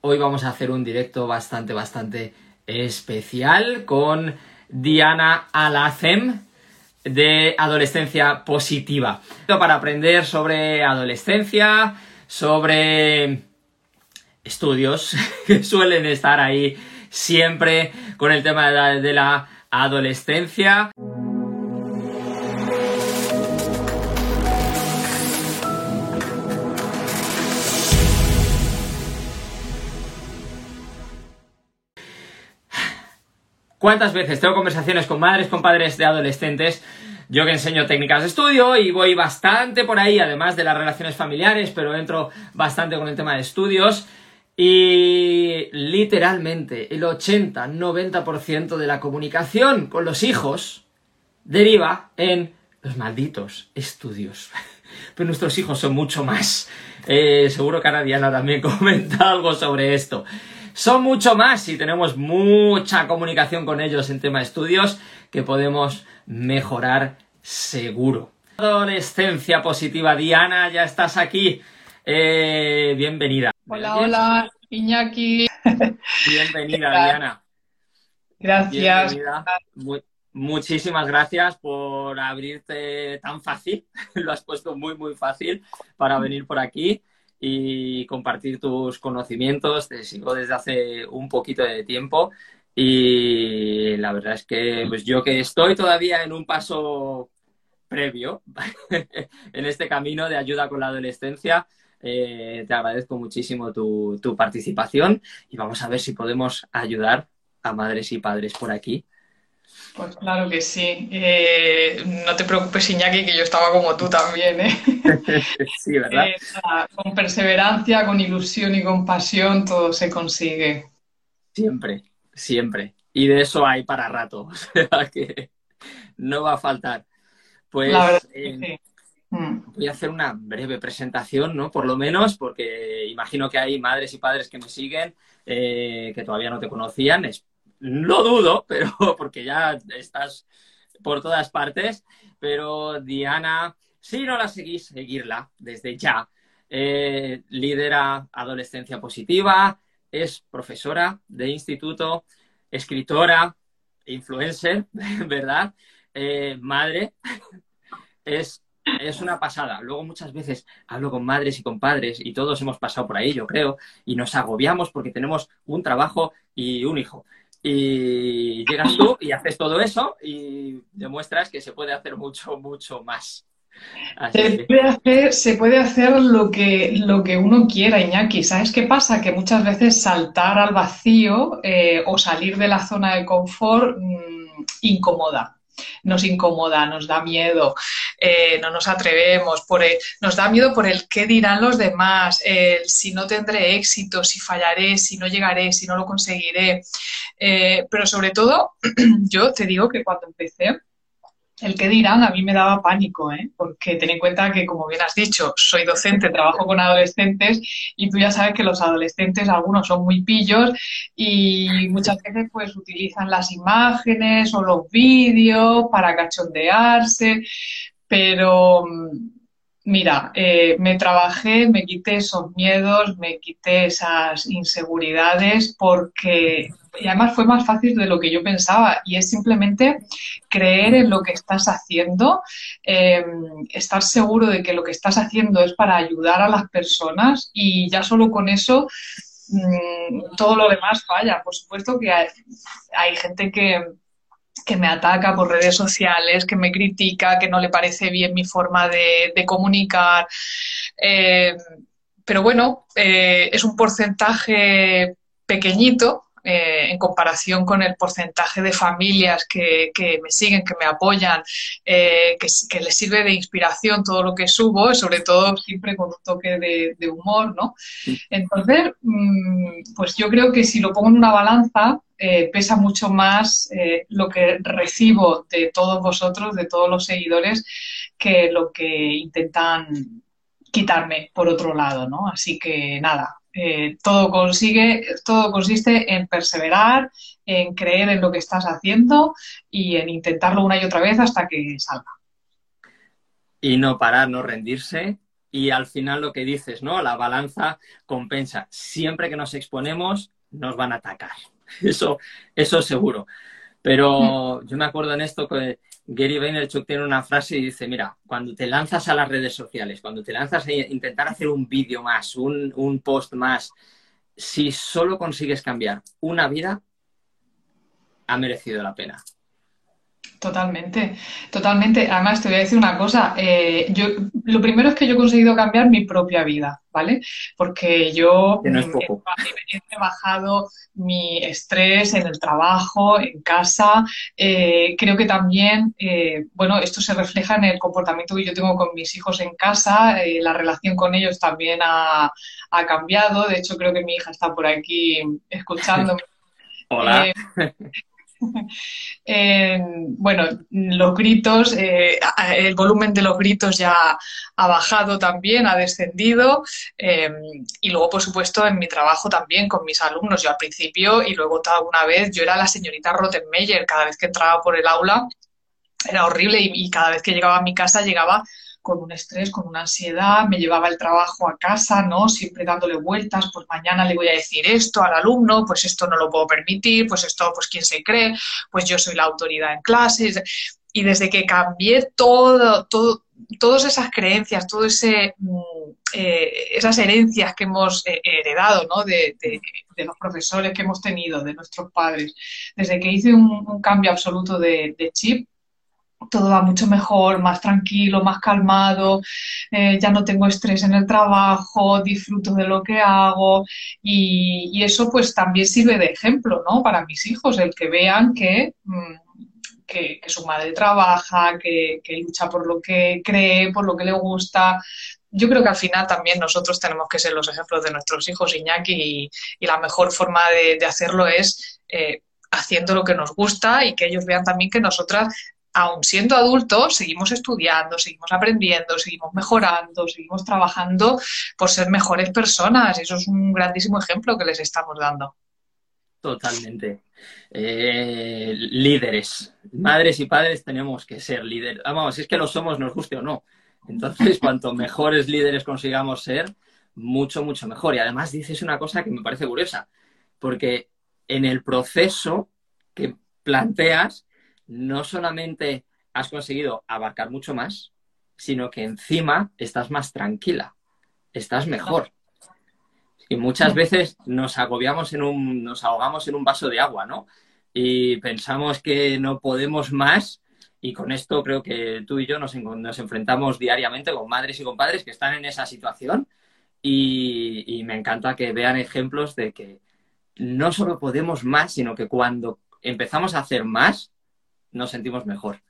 Hoy vamos a hacer un directo bastante, bastante especial con Diana Alacem de Adolescencia Positiva. Para aprender sobre adolescencia, sobre estudios que suelen estar ahí siempre con el tema de la, de la adolescencia. ¿Cuántas veces tengo conversaciones con madres, con padres de adolescentes? Yo que enseño técnicas de estudio y voy bastante por ahí, además de las relaciones familiares, pero entro bastante con el tema de estudios. Y literalmente el 80-90% de la comunicación con los hijos deriva en los malditos estudios. Pero nuestros hijos son mucho más. Eh, seguro que ahora Diana también comenta algo sobre esto son mucho más y tenemos mucha comunicación con ellos en tema de estudios que podemos mejorar seguro. Adolescencia positiva, Diana, ya estás aquí. Eh, bienvenida. Hola, hola, Iñaki. Bienvenida, Diana. Gracias. muchísimas gracias por abrirte tan fácil. Lo has puesto muy, muy fácil para venir por aquí y compartir tus conocimientos. Te sigo desde hace un poquito de tiempo y la verdad es que pues yo que estoy todavía en un paso previo en este camino de ayuda con la adolescencia, eh, te agradezco muchísimo tu, tu participación y vamos a ver si podemos ayudar a madres y padres por aquí pues claro que sí. Eh, no te preocupes, Iñaki, que yo estaba como tú también. ¿eh? sí, ¿verdad? Eh, con perseverancia, con ilusión y con pasión todo se consigue. Siempre, siempre. Y de eso hay para rato. O sea que no va a faltar. Pues mm. voy a hacer una breve presentación, ¿no? Por lo menos, porque imagino que hay madres y padres que me siguen que todavía no te conocían. No dudo, pero porque ya estás por todas partes. Pero Diana, si no la seguís, seguirla desde ya. Eh, lidera Adolescencia Positiva, es profesora de instituto, escritora, influencer, ¿verdad? Eh, madre, es, es una pasada. Luego muchas veces hablo con madres y con padres y todos hemos pasado por ahí, yo creo, y nos agobiamos porque tenemos un trabajo y un hijo. Y llegas tú y haces todo eso y demuestras que se puede hacer mucho, mucho más. Se, puede hacer, se puede hacer lo que, lo que uno quiera, Iñaki. ¿Sabes qué pasa? Que muchas veces saltar al vacío eh, o salir de la zona de confort mm, incomoda nos incomoda, nos da miedo, eh, no nos atrevemos, por nos da miedo por el qué dirán los demás, si no tendré éxito, si fallaré, si no llegaré, si no lo conseguiré. Eh, pero sobre todo, yo te digo que cuando empecé, el que dirán a mí me daba pánico, ¿eh? porque ten en cuenta que, como bien has dicho, soy docente, trabajo con adolescentes y tú ya sabes que los adolescentes, algunos son muy pillos y muchas veces pues utilizan las imágenes o los vídeos para cachondearse, pero Mira, eh, me trabajé, me quité esos miedos, me quité esas inseguridades porque, y además fue más fácil de lo que yo pensaba y es simplemente creer en lo que estás haciendo, em, estar seguro de que lo que estás haciendo es para ayudar a las personas y ya solo con eso mm, todo lo demás falla. Por supuesto que hay gente que que me ataca por redes sociales, que me critica, que no le parece bien mi forma de, comunicar. Eh, pero bueno, eh, es un porcentaje pequeñito eh, en comparación con el porcentaje de familias que, me siguen, que me apoyan, que, les sirve de inspiración todo lo que subo, sobre todo siempre con un toque de, humor, ¿no? Entonces, mm, pues yo creo que si lo pongo en una balanza, eh, pesa mucho más eh, lo que recibo de todos vosotros, de todos los seguidores, que lo que intentan quitarme por otro lado, ¿no? Así que nada, eh, todo consigue, todo consiste en perseverar, en creer en lo que estás haciendo y en intentarlo una y otra vez hasta que salga. Y no parar, no rendirse y al final lo que dices, ¿no? La balanza compensa. Siempre que nos exponemos, nos van a atacar. Eso, eso seguro. Pero yo me acuerdo en esto que Gary Vaynerchuk tiene una frase y dice, mira, cuando te lanzas a las redes sociales, cuando te lanzas a intentar hacer un vídeo más, un, un post más, si solo consigues cambiar una vida, ha merecido la pena. Totalmente, totalmente. Además, te voy a decir una cosa. Eh, yo, lo primero es que yo he conseguido cambiar mi propia vida, ¿vale? Porque yo no poco. He, trabajado mi estrés en el trabajo, en casa. Eh, creo que también, eh, bueno, esto se refleja en el comportamiento que yo tengo con mis hijos en casa. la relación con ellos también ha, ha, cambiado. De hecho, creo que mi hija está por aquí escuchándome. Hola. bueno, los gritos, eh, el volumen de los gritos ya ha bajado también, ha descendido. Em, y luego, por supuesto, en mi trabajo también con mis alumnos. Yo al principio y luego alguna vez, yo era la señorita Rottenmeier. Cada vez que entraba por el aula era horrible y cada vez que llegaba a mi casa llegaba con un estrés, con una ansiedad, me llevaba el trabajo a casa, ¿no? Siempre dándole vueltas, pues mañana le voy a decir esto al alumno, pues esto no lo puedo permitir, pues esto, pues quién se cree, pues yo soy la autoridad en clases. Y desde que cambié todo, todo, todas esas creencias, todas mm, eh, esas herencias que hemos eh, heredado ¿no? de, los profesores que hemos tenido, de nuestros padres, desde que hice un, cambio absoluto de, chip, todo va mucho mejor, más tranquilo, más calmado, eh, ya no tengo estrés en el trabajo, disfruto de lo que hago y, eso pues también sirve de ejemplo, ¿no? Para mis hijos, el que vean que, mm, que, su madre trabaja, que, lucha por lo que cree, por lo que le gusta. Yo creo que al final también nosotros tenemos que ser los ejemplos de nuestros hijos, Iñaki, y, la mejor forma de, hacerlo es... Eh, haciendo lo que nos gusta y que ellos vean también que nosotras aún siendo adultos, seguimos estudiando, seguimos aprendiendo, seguimos mejorando, seguimos trabajando por ser mejores personas. Y eso es un grandísimo ejemplo que les estamos dando. Totalmente. Eh, líderes, madres y padres tenemos que ser líderes. Vamos, si es que lo somos, nos guste o no. Entonces, cuanto mejores líderes consigamos ser, mucho, mucho mejor. Y además dices una cosa que me parece curiosa, porque en el proceso que planteas, no solamente has conseguido abarcar mucho más, sino que encima estás más tranquila, estás mejor. Y muchas veces nos agobiamos en un, nos ahogamos en un vaso de agua, ¿no? Y pensamos que no podemos más. Y con esto creo que tú y yo nos, nos enfrentamos diariamente con madres y con padres que están en esa situación. Y, y me encanta que vean ejemplos de que no solo podemos más, sino que cuando empezamos a hacer más, nos sentimos mejor.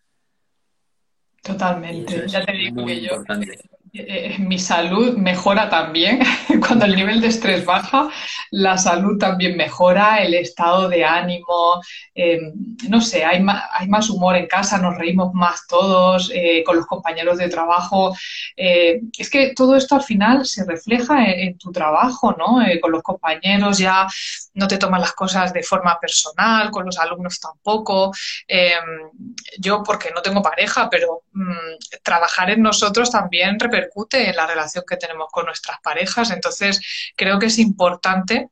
Totalmente. Ya te digo que yo, eh, eh, mi salud mejora también. Cuando el nivel de estrés baja, la salud también mejora, el estado de ánimo, em, no sé, hay más, hay más, humor en casa, nos reímos más todos, eh, con los compañeros de trabajo. es que todo esto al final se refleja en, tu trabajo, ¿no? con los compañeros ya no te toman las cosas de forma personal, con los alumnos tampoco. Em, yo, porque no tengo pareja, pero mm, trabajar en nosotros también repercute en la relación que tenemos con nuestras parejas. Entonces, creo que es importante,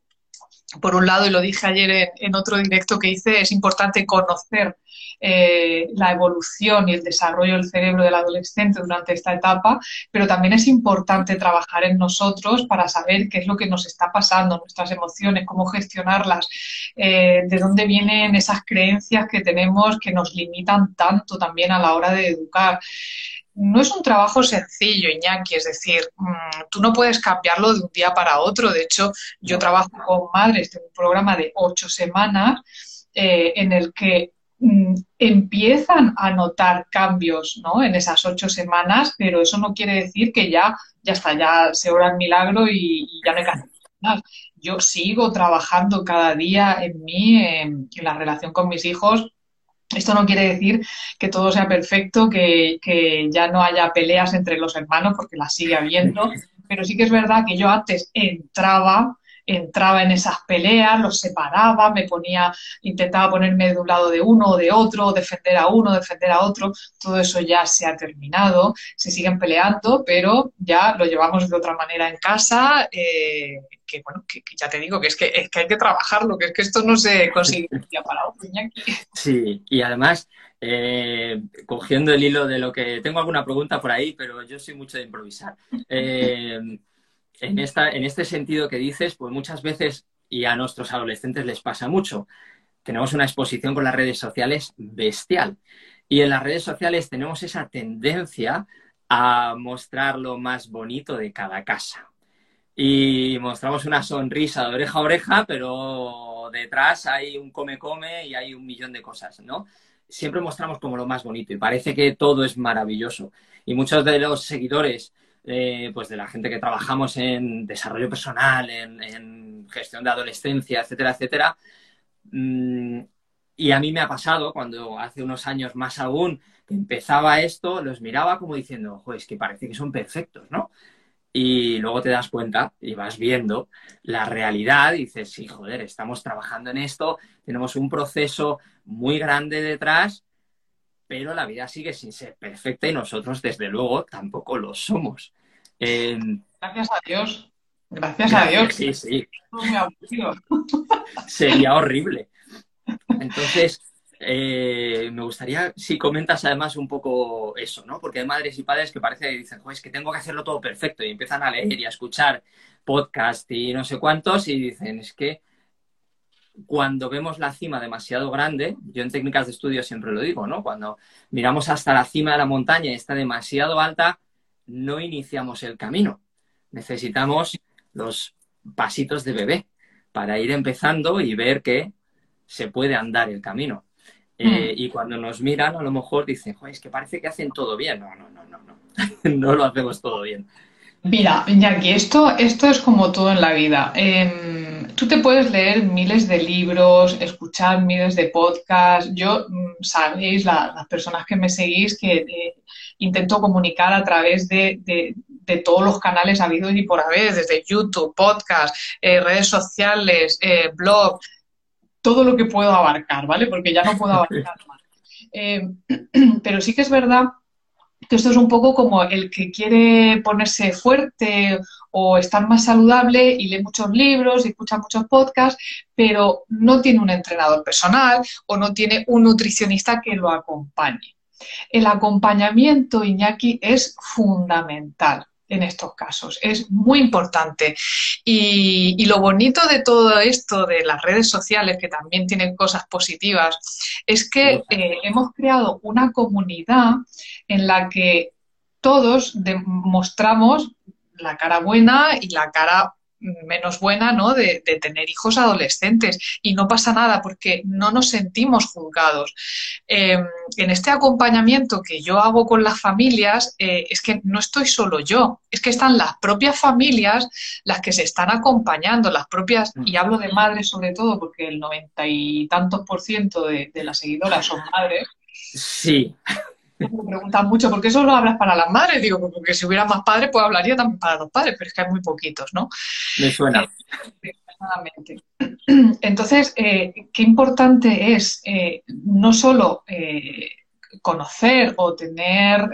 por un lado, y lo dije ayer en, otro directo que hice, es importante conocer eh, la evolución y el desarrollo del cerebro del adolescente durante esta etapa, pero también es importante trabajar en nosotros para saber qué es lo que nos está pasando, nuestras emociones, cómo gestionarlas, eh, de dónde vienen esas creencias que tenemos que nos limitan tanto también a la hora de educar no es un trabajo sencillo, Iñaki, es decir, mm, tú no puedes cambiarlo de un día para otro. De hecho, yo trabajo con madres de un programa de ocho semanas eh, en el que mm, empiezan a notar cambios ¿no? en esas ocho semanas, pero eso no quiere decir que ya, ya está, ya se obra el milagro y, ya no hay que hacer más. Yo sigo trabajando cada día en mí, en la relación con mis hijos, esto no quiere decir que todo sea perfecto, que, ya no haya peleas entre los hermanos, porque las sigue habiendo, pero sí que es verdad que yo antes entraba entraba en esas peleas, los separaba, me ponía, intentaba ponerme de un lado de uno o de otro, defender a uno, defender a otro, todo eso ya se ha terminado, se siguen peleando, pero ya lo llevamos de otra manera en casa, eh, que bueno, que, ya te digo que es, que es que hay que trabajarlo, que es que esto no se consigue para otro, Sí, y además eh, cogiendo el hilo de lo que tengo alguna pregunta por ahí, pero yo soy mucho de improvisar. Eh, en, esta, en este sentido que dices, pues muchas veces, y a nuestros adolescentes les pasa mucho, tenemos una exposición con las redes sociales bestial. Y en las redes sociales tenemos esa tendencia a mostrar lo más bonito de cada casa. Y mostramos una sonrisa de oreja a oreja, pero detrás hay un come-come y hay un millón de cosas, ¿no? siempre mostramos como lo más bonito y parece que todo es maravilloso. Y muchos de los seguidores, eh, pues de la gente que trabajamos en desarrollo personal, en, gestión de adolescencia, etcétera, etcétera, mm, y a mí me ha pasado cuando hace unos años más aún empezaba esto, los miraba como diciendo, joder, es que parece que son perfectos, ¿no? Y luego te das cuenta y vas viendo la realidad y dices, sí, joder, estamos trabajando en esto, tenemos un proceso muy grande detrás, pero la vida sigue sin ser perfecta y nosotros, desde luego, tampoco lo somos. Em, gracias a Dios. Gracias a Dios. Sí, sí. Sería horrible. Entonces, eh, me gustaría si comentas además un poco eso, ¿no? Porque hay madres y padres que parece que dicen, es que tengo que hacerlo todo perfecto y empiezan a leer y a escuchar podcast y no sé cuántos y dicen, es que cuando vemos la cima demasiado grande, yo en técnicas de estudio siempre lo digo, ¿no? Cuando miramos hasta la cima de la montaña y está demasiado alta, no iniciamos el camino. Necesitamos los pasitos de bebé para ir empezando y ver que se puede andar el camino. Eh, mm. y cuando nos miran, a lo mejor dicen, Joder, es que parece que hacen todo bien. No, no, no, no, no. no lo hacemos todo bien. Mira, Jackie, esto, esto es como todo en la vida. Em, tú te puedes leer miles de libros, escuchar miles de podcasts. Yo, mm, sabéis, las personas que me seguís, que eh, intento comunicar a través de, todos los canales habidos y por haber, desde YouTube, podcast, eh, redes sociales, blog, todo lo que puedo abarcar, ¿vale? Porque ya no puedo abarcar más. Eh, pero sí que es verdad que esto es un poco como el que quiere ponerse fuerte o estar más saludable y lee muchos libros y escucha muchos podcasts, pero no tiene un entrenador personal o no tiene un nutricionista que lo acompañe. El acompañamiento, Iñaki, es fundamental en estos casos. Es muy importante. Y, lo bonito de todo esto, de las redes sociales, que también tienen cosas positivas, es que eh, hemos creado una comunidad en la que todos demostramos la cara buena y la cara menos buena, ¿no? De, tener hijos adolescentes. Y no pasa nada porque no nos sentimos juzgados. Em, en este acompañamiento que yo hago con las familias, eh, es que no estoy solo yo, es que están las propias familias las que se están acompañando, las propias, y mm. hablo de madres sobre todo, porque el noventa y tantos por ciento de, de las seguidoras son madres. Sí. Me preguntan mucho, ¿por qué solo hablas para las madres? Digo, pues porque si hubiera más padres, pues hablaría también para los padres, pero es que hay muy poquitos, ¿no? Me suena. Entonces, eh, qué importante es eh, no solo eh, conocer o tener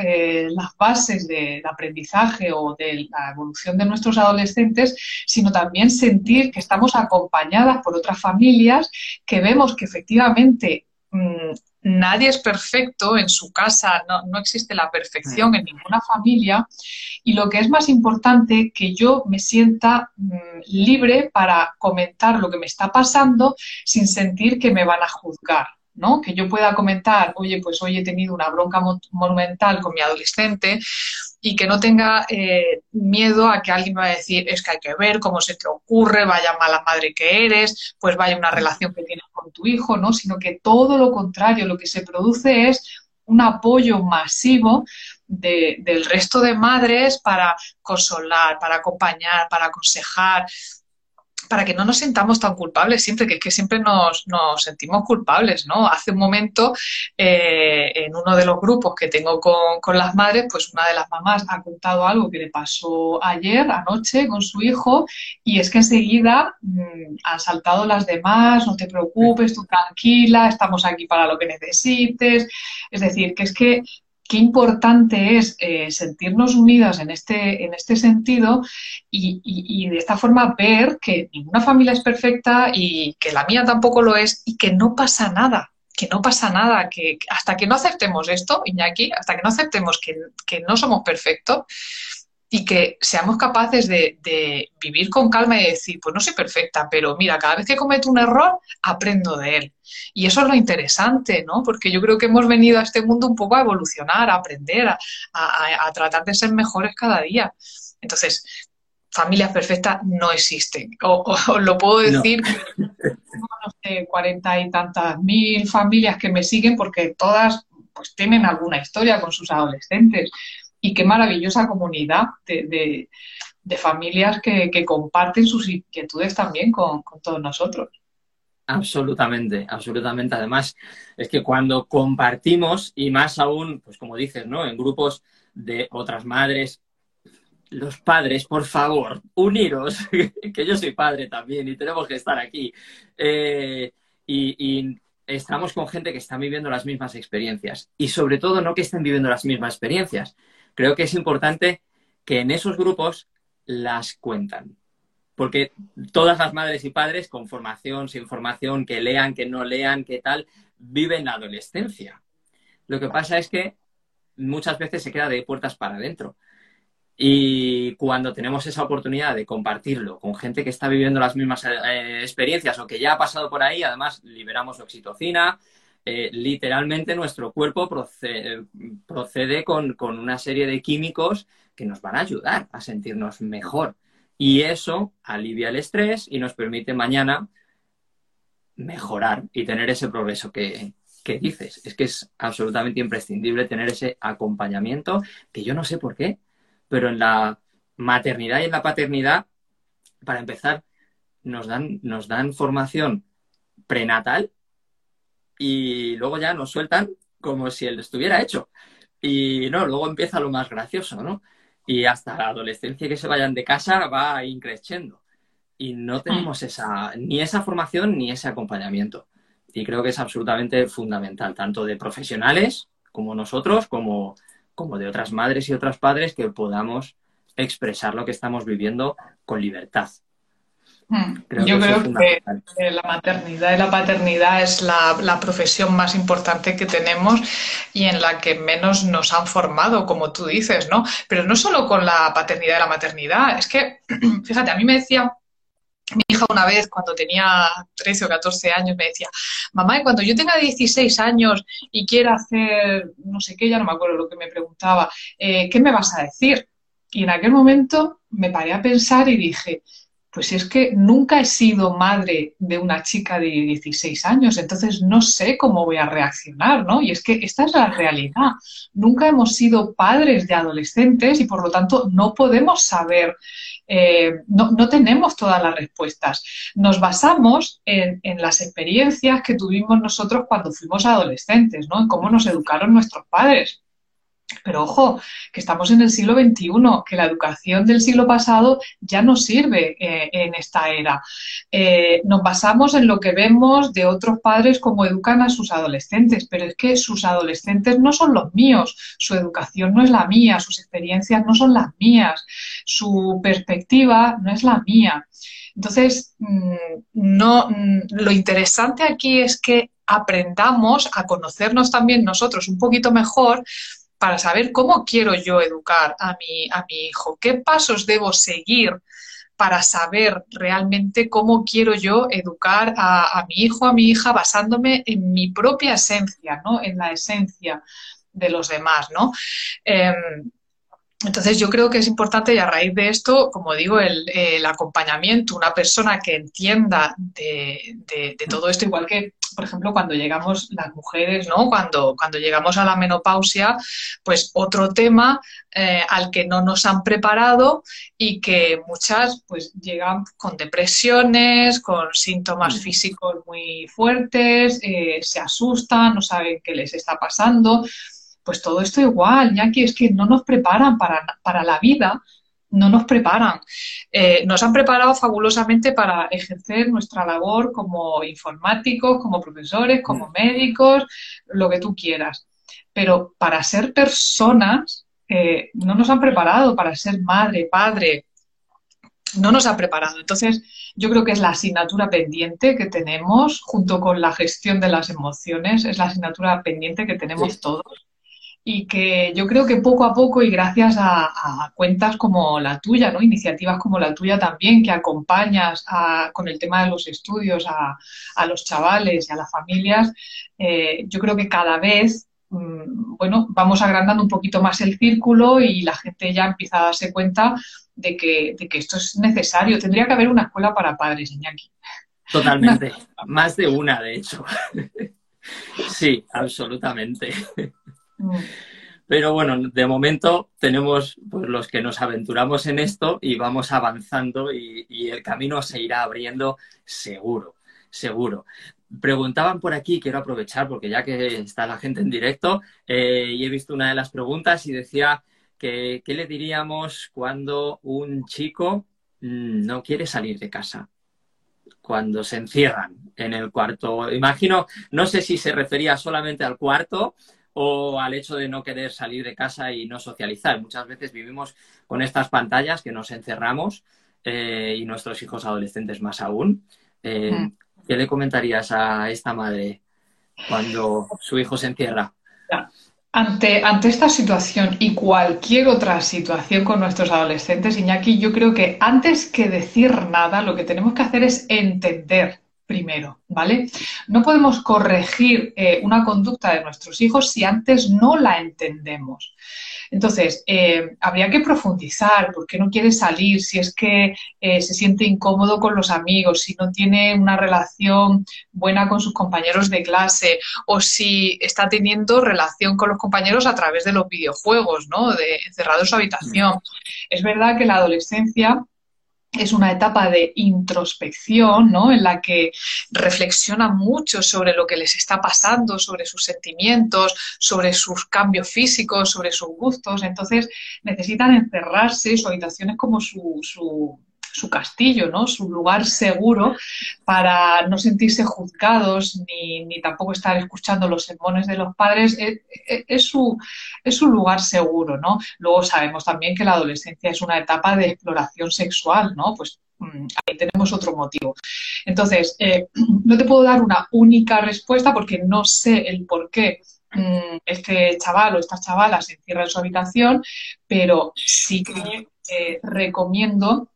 las bases del aprendizaje o de la evolución de nuestros adolescentes, sino también sentir que estamos acompañadas por otras familias, que vemos que efectivamente mm, nadie es perfecto en su casa, no, existe la perfección en ninguna familia y lo que es más importante, que yo me sienta mm, libre para comentar lo que me está pasando sin sentir que me van a juzgar. ¿no? Que yo pueda comentar, oye, pues hoy he tenido una bronca monumental con mi adolescente, y que no tenga eh, miedo a que alguien va a decir, es que hay que ver cómo se te ocurre, vaya mala madre que eres, pues vaya una relación que tienes tu hijo, ¿no? Sino que todo lo contrario, lo que se produce es un apoyo masivo del resto de madres para consolar, para acompañar, para aconsejar. Para que no nos sintamos tan culpables siempre, que es que siempre nos, sentimos culpables, ¿no? Hace un momento, eh, en uno de los grupos que tengo con, las madres, pues una de las mamás ha contado algo que le pasó ayer, anoche, con su hijo, y es que enseguida mm, han saltado las demás, no te preocupes, tú tranquila, estamos aquí para lo que necesites. Es decir, que es que qué importante es eh, sentirnos unidas en este, en este sentido y, de esta forma ver que ninguna familia es perfecta y que la mía tampoco lo es y que no pasa nada, que no pasa nada, que hasta que no aceptemos esto, Iñaki, hasta que no aceptemos que, que no somos perfectos, y que seamos capaces de, vivir con calma y decir, pues no soy perfecta, pero mira, cada vez que cometo un error, aprendo de él. Y eso es lo interesante, ¿no? Porque yo creo que hemos venido a este mundo un poco a evolucionar, a aprender, a, tratar de ser mejores cada día. Entonces, familias perfectas no existen. O, lo puedo decir, no. no sé, cuarenta y tantas mil familias que me siguen porque todas pues tienen alguna historia con sus adolescentes y qué maravillosa comunidad de, familias que, comparten sus inquietudes también con, todos nosotros. Absolutamente, absolutamente. Además, es que cuando compartimos, y más aún, pues como dices, ¿no? En grupos de otras madres, los padres, por favor, uniros, que yo soy padre también y tenemos que estar aquí. Eh, y, y, estamos con gente que está viviendo las mismas experiencias. Y sobre todo, no que estén viviendo las mismas experiencias, creo que es importante que en esos grupos las cuentan. Porque todas las madres y padres, con formación, sin formación, que lean, que no lean, que tal, viven la adolescencia. Lo que pasa es que muchas veces se queda de puertas para adentro. Y cuando tenemos esa oportunidad de compartirlo con gente que está viviendo las mismas eh, experiencias o que ya ha pasado por ahí, además liberamos oxitocina, eh, literalmente nuestro cuerpo procede, con, una serie de químicos que nos van a ayudar a sentirnos mejor. Y eso alivia el estrés y nos permite mañana mejorar y tener ese progreso que, que dices. Es que es absolutamente imprescindible tener ese acompañamiento que yo no sé por qué, pero en la maternidad y en la paternidad, para empezar, nos dan, nos dan formación prenatal y luego ya nos sueltan como si él estuviera hecho. Y no, luego empieza lo más gracioso, ¿no? Y hasta la adolescencia que se vayan de casa va increciendo. Y no mm. tenemos esa, ni esa formación ni ese acompañamiento. Y creo que es absolutamente fundamental, tanto de profesionales como nosotros, como, como de otras madres y otros padres, que podamos expresar lo que estamos viviendo con libertad. Yo creo que la maternidad y la paternidad es la, profesión más importante que tenemos y en la que menos nos han formado, como tú dices, ¿no? Pero no solo con la paternidad y la maternidad, es que, fíjate, a mí me decía mi hija una vez, cuando tenía 13 o 14 años, me decía, mamá, cuando yo tenga 16 años y quiera hacer no sé qué, ya no me acuerdo lo que me preguntaba, eh, ¿qué me vas a decir? Y en aquel momento me paré a pensar y dije, pues es que nunca he sido madre de una chica de 16 años, entonces no sé cómo voy a reaccionar, ¿no? Y es que esta es la realidad. Nunca hemos sido padres de adolescentes y por lo tanto no podemos saber, eh, no, tenemos todas las respuestas. Nos basamos en, en, las experiencias que tuvimos nosotros cuando fuimos adolescentes, ¿no? En cómo nos educaron nuestros padres. Pero ojo, que estamos en el siglo XXI, que la educación del siglo pasado ya no sirve eh, en esta era. Eh, nos basamos en lo que vemos de otros padres como educan a sus adolescentes, pero es que sus adolescentes no son los míos, su educación no es la mía, sus experiencias no son las mías, su perspectiva no es la mía. Entonces, mm, no, mm, lo interesante aquí es que aprendamos a conocernos también nosotros un poquito mejor para saber cómo quiero yo educar a mi, a mi hijo, qué pasos debo seguir para saber realmente cómo quiero yo educar a, mi hijo, a mi hija, basándome en mi propia esencia, ¿no? En la esencia de los demás, ¿no? Em, entonces yo creo que es importante y a raíz de esto, como digo, el, acompañamiento, una persona que entienda de, todo esto, igual que por ejemplo, cuando llegamos las mujeres, ¿no? Cuando, cuando llegamos a la menopausia, pues otro tema eh, al que no nos han preparado y que muchas pues llegan con depresiones, con síntomas mm. físicos muy fuertes, eh, se asustan, no saben qué les está pasando. Pues todo esto igual, ya que es que no nos preparan para, para la vida, no nos preparan. Eh, nos han preparado fabulosamente para ejercer nuestra labor como informáticos, como profesores, como mm. médicos, lo que tú quieras. Pero para ser personas, eh, no nos han preparado para ser madre, padre, no nos ha preparado. Entonces, yo creo que es la asignatura pendiente que tenemos, junto con la gestión de las emociones, es la asignatura pendiente que tenemos todos y que yo creo que poco a poco y gracias a, cuentas como la tuya, ¿no? iniciativas como la tuya también, que acompañas con el tema de los estudios a, los chavales y a las familias, eh, yo creo que cada vez mm, bueno, vamos agrandando un poquito más el círculo y la gente ya empieza a darse cuenta de que, de que esto es necesario. Tendría que haber una escuela para padres, Iñaki. Totalmente. Más de una, de hecho. sí, absolutamente. Pero bueno, de momento tenemos pues, los que nos aventuramos en esto y vamos avanzando y, el camino se irá abriendo seguro, seguro. Preguntaban por aquí, quiero aprovechar porque ya que está la gente en directo eh, y he visto una de las preguntas y decía que qué le diríamos cuando un chico mm, no quiere salir de casa, cuando se encierran en el cuarto. Imagino, no sé si se refería solamente al cuarto o al hecho de no querer salir de casa y no socializar. Muchas veces vivimos con estas pantallas que nos encerramos eh, y nuestros hijos adolescentes más aún. Eh, mm. ¿Qué le comentarías a esta madre cuando su hijo se encierra? Ante, ante esta situación y cualquier otra situación con nuestros adolescentes, Iñaki, yo creo que antes que decir nada, lo que tenemos que hacer es entender primero, ¿vale? No podemos corregir eh, una conducta de nuestros hijos si antes no la entendemos. Entonces, eh, habría que profundizar, por qué no quiere salir, si es que eh, se siente incómodo con los amigos, si no tiene una relación buena con sus compañeros de clase o si está teniendo relación con los compañeros a través de los videojuegos, ¿no? De encerrado en su habitación. Es verdad que la adolescencia es una etapa de introspección, ¿no? En la que reflexiona mucho sobre lo que les está pasando, sobre sus sentimientos, sobre sus cambios físicos, sobre sus gustos. Entonces necesitan encerrarse, su habitación es como su, su su castillo, ¿no? Su lugar seguro para no sentirse juzgados ni, tampoco estar escuchando los sermones de los padres. Es, es, su, es lugar seguro, ¿no? Luego sabemos también que la adolescencia es una etapa de exploración sexual, ¿no? Pues mm, ahí tenemos otro motivo. Entonces, eh, no te puedo dar una única respuesta porque no sé el por qué mm, este chaval o esta chavala se encierra en su habitación, pero sí que eh, recomiendo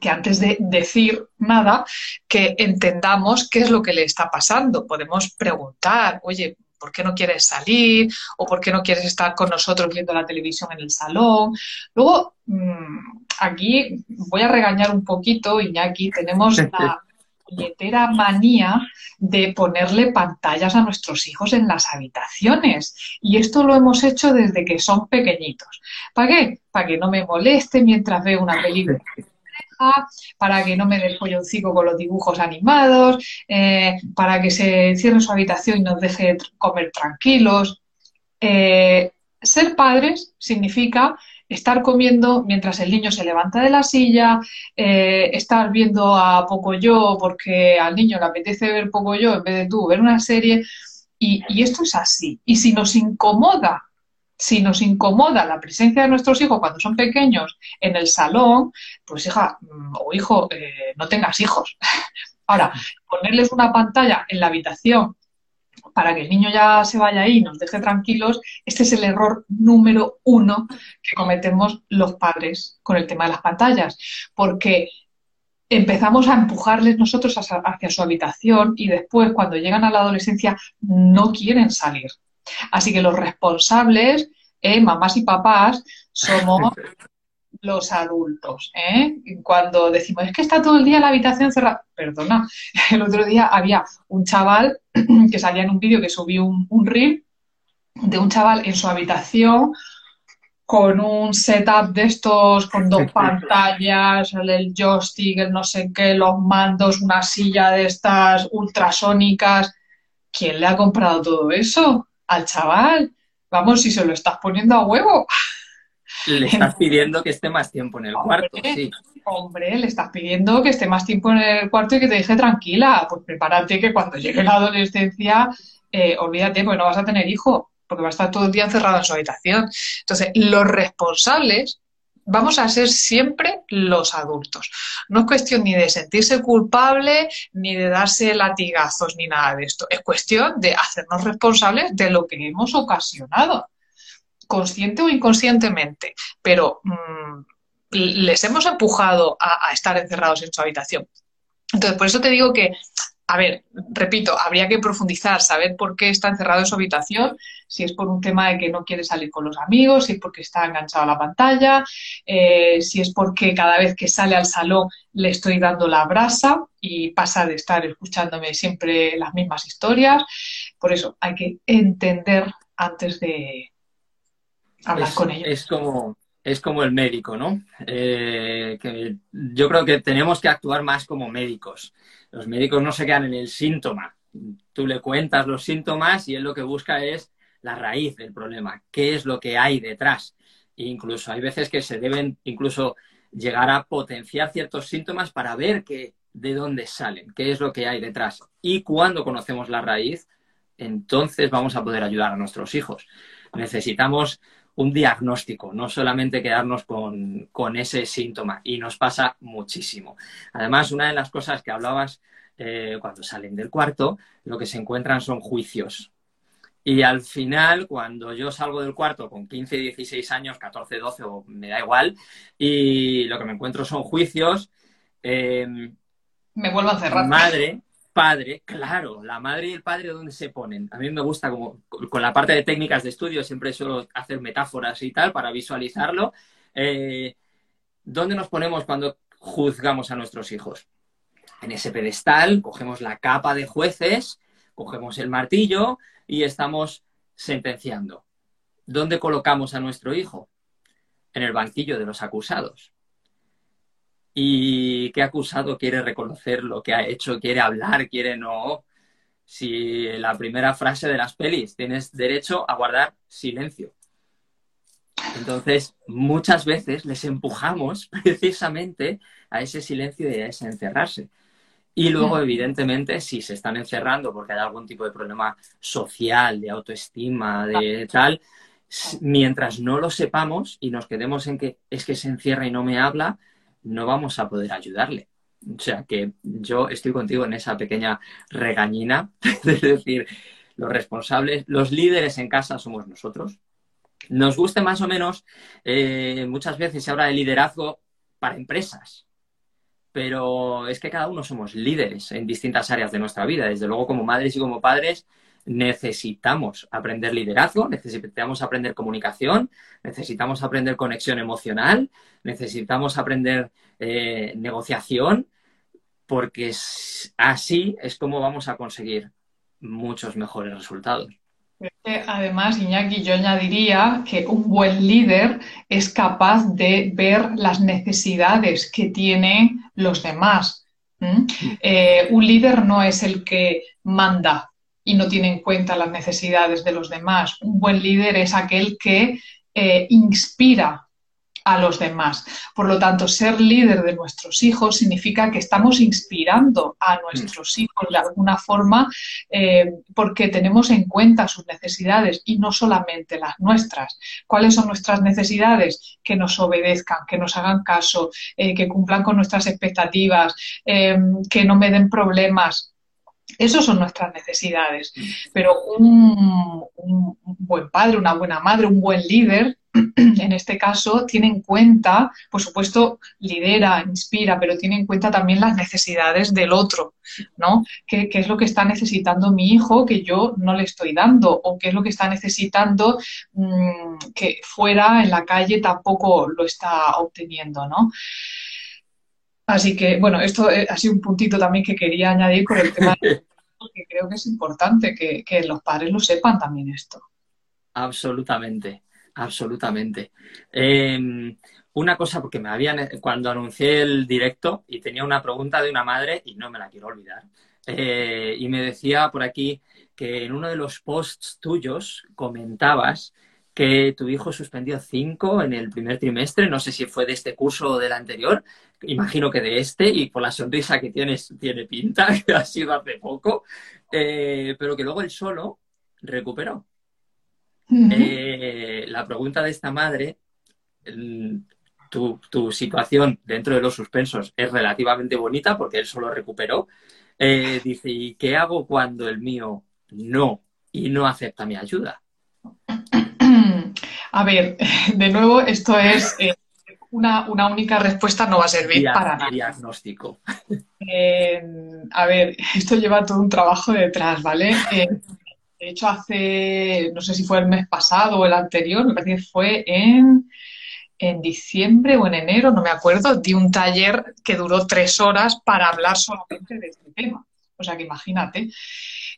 que antes de decir nada, que entendamos qué es lo que le está pasando. Podemos preguntar, oye, ¿por qué no quieres salir? ¿O por qué no quieres estar con nosotros viendo la televisión en el salón? Luego, mm, aquí voy a regañar un poquito, Iñaki, tenemos la puñetera manía de ponerle pantallas a nuestros hijos en las habitaciones. Y esto lo hemos hecho desde que son pequeñitos. ¿Para qué? Para que no me moleste mientras veo una película para que no me dé folloncico con los dibujos animados, eh, para que se encierre en su habitación y nos deje comer tranquilos. Eh, ser padres significa estar comiendo mientras el niño se levanta de la silla, eh, estar viendo a poco yo porque al niño le apetece ver poco yo en vez de tú ver una serie. y esto es así. Y si nos incomoda si nos incomoda la presencia de nuestros hijos cuando son pequeños en el salón, pues hija mm, o hijo, eh, no tengas hijos. Ahora, ponerles una pantalla en la habitación para que el niño ya se vaya ahí y nos deje tranquilos, este es el error número uno que cometemos los padres con el tema de las pantallas, porque empezamos a empujarles nosotros hacia su habitación y después, cuando llegan a la adolescencia, no quieren salir. Así que los responsables, eh, mamás y papás, somos los adultos. ¿eh? Cuando decimos, es que está todo el día la habitación cerrada. Perdona, el otro día había un chaval que salía en un vídeo que subió un, un reel de un chaval en su habitación con un setup de estos, con dos pantallas, el joystick, el no sé qué, los mandos, una silla de estas ultrasónicas. ¿Quién le ha comprado todo eso? Al chaval. Vamos, si se lo estás poniendo a huevo. Le estás pidiendo que esté más tiempo en el cuarto, sí. Hombre, le estás pidiendo que esté más tiempo en el cuarto y que te deje tranquila. Pues prepárate que cuando llegue la adolescencia, eh, olvídate, porque no vas a tener hijo, porque va a estar todo el día encerrado en su habitación. Entonces, los responsables vamos a ser siempre los adultos. No es cuestión ni de sentirse culpable, ni de darse latigazos, ni nada de esto. Es cuestión de hacernos responsables de lo que hemos ocasionado consciente o inconscientemente, pero mm, les hemos empujado a, estar encerrados en su habitación. Entonces, por eso te digo que, a ver, repito, habría que profundizar, saber por qué está encerrado en su habitación, si es por un tema de que no quiere salir con los amigos, si es porque está enganchado a la pantalla, eh, si es porque cada vez que sale al salón le estoy dando la brasa y pasa de estar escuchándome siempre las mismas historias. Por eso hay que entender antes de, hablar con ellos. Es como, es como el médico, ¿no? Eh, que yo creo que tenemos que actuar más como médicos. Los médicos no se quedan en el síntoma. Tú le cuentas los síntomas y él lo que busca es la raíz del problema, qué es lo que hay detrás. E incluso hay veces que se deben incluso llegar a potenciar ciertos síntomas para ver que, de dónde salen, qué es lo que hay detrás. Y cuando conocemos la raíz, entonces vamos a poder ayudar a nuestros hijos. Necesitamos un diagnóstico, no solamente quedarnos con, ese síntoma. Y nos pasa muchísimo. Además, una de las cosas que hablabas eh, cuando salen del cuarto, lo que se encuentran son juicios. Y al final, cuando yo salgo del cuarto con 15, 16 años, 14, 12, o me da igual, y lo que me encuentro son juicios. Eh, me vuelvo a cerrar. Madre, padre, claro, la madre y el padre, ¿dónde se ponen? A mí me gusta como con la parte de técnicas de estudio, siempre suelo hacer metáforas y tal para visualizarlo. Eh, ¿Dónde nos ponemos cuando juzgamos a nuestros hijos? En ese pedestal, cogemos la capa de jueces, cogemos el martillo y estamos sentenciando. ¿Dónde colocamos a nuestro hijo? En el banquillo de los acusados y qué acusado quiere reconocer lo que ha hecho, quiere hablar, quiere no. Si la primera frase de las pelis, tienes derecho a guardar silencio. Entonces, muchas veces les empujamos precisamente a ese silencio y a ese encerrarse. Y luego, evidentemente, si se están encerrando porque hay algún tipo de problema social, de autoestima, de tal, mientras no lo sepamos y nos quedemos en que es que se encierra y no me habla, no vamos a poder ayudarle. O sea que yo estoy contigo en esa pequeña regañina, es decir, los responsables, los líderes en casa somos nosotros. Nos guste más o menos, eh, muchas veces se habla de liderazgo para empresas, pero es que cada uno somos líderes en distintas áreas de nuestra vida. Desde luego, como madres y como padres, necesitamos aprender liderazgo, necesitamos aprender comunicación, necesitamos aprender conexión emocional, necesitamos aprender eh, negociación, porque así es como vamos a conseguir muchos mejores resultados. Además, Iñaki, yo añadiría que un buen líder es capaz de ver las necesidades que tienen los demás. Eh, un líder no es el que manda, y no tiene en cuenta las necesidades de los demás. Un buen líder es aquel que eh, inspira a los demás. Por lo tanto, ser líder de nuestros hijos significa que estamos inspirando a nuestros mm. hijos de alguna forma eh, porque tenemos en cuenta sus necesidades y no solamente las nuestras. ¿Cuáles son nuestras necesidades? Que nos obedezcan, que nos hagan caso, eh, que cumplan con nuestras expectativas, que no me den problemas, Esas son nuestras necesidades. Pero un, buen padre, una buena madre, un buen líder, en este caso, tiene en cuenta, por supuesto, lidera, inspira, pero tiene en cuenta también las necesidades del otro, ¿no? ¿Qué, es lo que está necesitando mi hijo que yo no le estoy dando? ¿O qué es lo que está necesitando mm, que fuera en la calle tampoco lo está obteniendo, ¿no? Así que, bueno, esto eh, ha sido un puntito también que quería añadir con el tema, porque creo que es importante que, los padres lo sepan también esto. Absolutamente, absolutamente. Em, una cosa, porque me habían, cuando anuncié el directo y tenía una pregunta de una madre y no me la quiero olvidar. Eh, y me decía por aquí que en uno de los posts tuyos comentabas que tu hijo suspendió cinco en el primer trimestre, no sé si fue de este curso o del anterior, imagino que de este, y por la sonrisa que tienes, tiene pinta, que ha sido hace poco, eh, pero que luego él solo recuperó. Eh, la pregunta de esta madre, tu, tu, situación dentro de los suspensos es relativamente bonita porque él solo recuperó. Eh, dice, ¿y qué hago cuando el mío no y no acepta mi ayuda? A ver, de nuevo, esto es eh, una, única respuesta, no va a servir para nada. Diagnóstico. Eh, a ver, esto lleva todo un trabajo detrás, ¿vale? Eh, de hecho, hace, no sé si fue el mes pasado o el anterior, me parece que fue en, en diciembre o en enero, no me acuerdo, di un taller que duró tres horas para hablar solamente de este tema. O sea que imagínate.